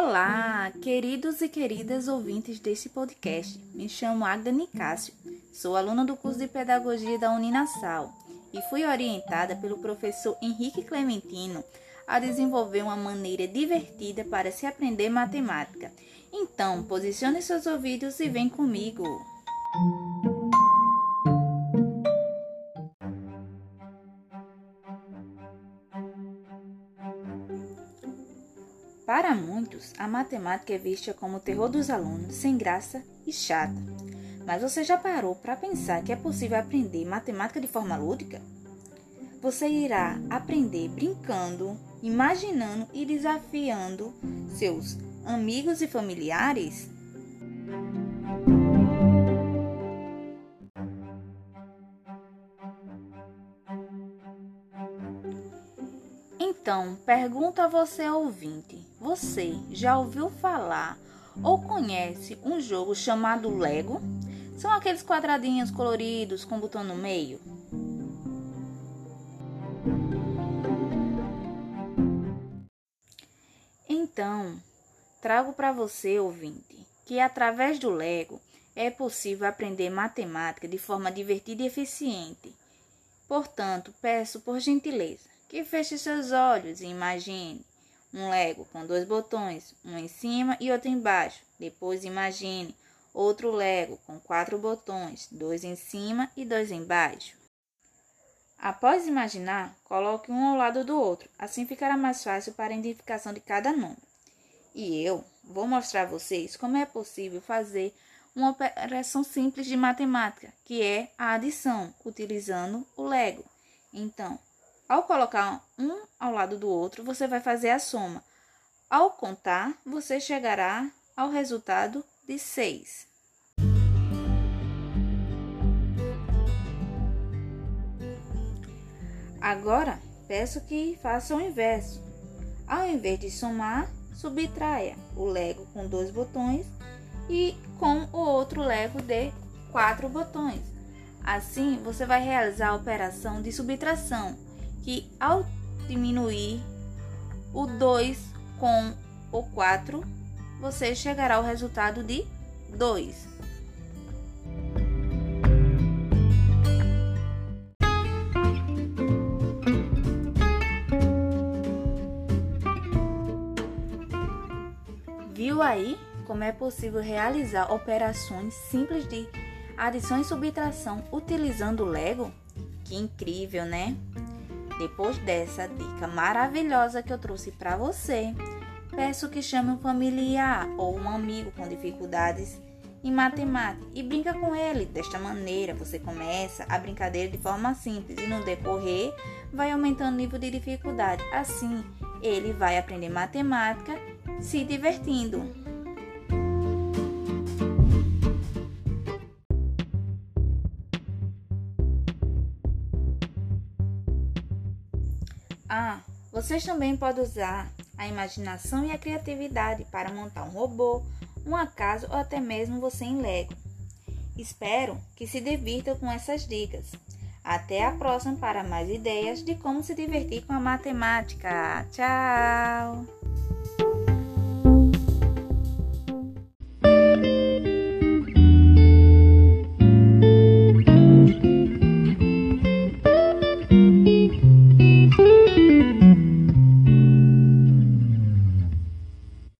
Olá, queridos e queridas ouvintes deste podcast. Me chamo Agda Nicásio, sou aluna do curso de Pedagogia da Uninasal e fui orientada pelo professor Henrique Clementino a desenvolver uma maneira divertida para se aprender matemática. Então, posicione seus ouvidos e vem comigo. Para muitos, a matemática é vista como o terror dos alunos, sem graça e chata. Mas você já parou para pensar que é possível aprender matemática de forma lúdica? Você irá aprender brincando, imaginando e desafiando seus amigos e familiares? Então, pergunto a você ouvinte: você já ouviu falar ou conhece um jogo chamado Lego? São aqueles quadradinhos coloridos com botão no meio? Então, trago para você, ouvinte, que através do Lego é possível aprender matemática de forma divertida e eficiente. Portanto, peço por gentileza que feche seus olhos e imagine um Lego com dois botões, um em cima e outro embaixo. Depois imagine outro Lego com quatro botões, dois em cima e dois embaixo. Após imaginar, coloque um ao lado do outro, assim ficará mais fácil para a identificação de cada número. E eu vou mostrar a vocês como é possível fazer uma operação simples de matemática, que é a adição, utilizando o Lego. Então, ao colocar um ao lado do outro, você vai fazer a soma. Ao contar, você chegará ao resultado de 6. Agora, peço que faça o inverso. Ao invés de somar, subtraia o Lego com dois botões e com o outro Lego de quatro botões. Assim, você vai realizar a operação de subtração que ao diminuir o 2 com o 4, você chegará ao resultado de 2. Viu aí como é possível realizar operações simples de adição e subtração utilizando o Lego? Que incrível, né? Depois dessa dica maravilhosa que eu trouxe para você, peço que chame um familiar ou um amigo com dificuldades em matemática e brinca com ele. Desta maneira, você começa a brincadeira de forma simples e no decorrer vai aumentando o nível de dificuldade. Assim, ele vai aprender matemática se divertindo. Ah, vocês também podem usar a imaginação e a criatividade para montar um robô, uma casa ou até mesmo você em Lego. Espero que se divirtam com essas dicas. Até a próxima para mais ideias de como se divertir com a matemática. Tchau!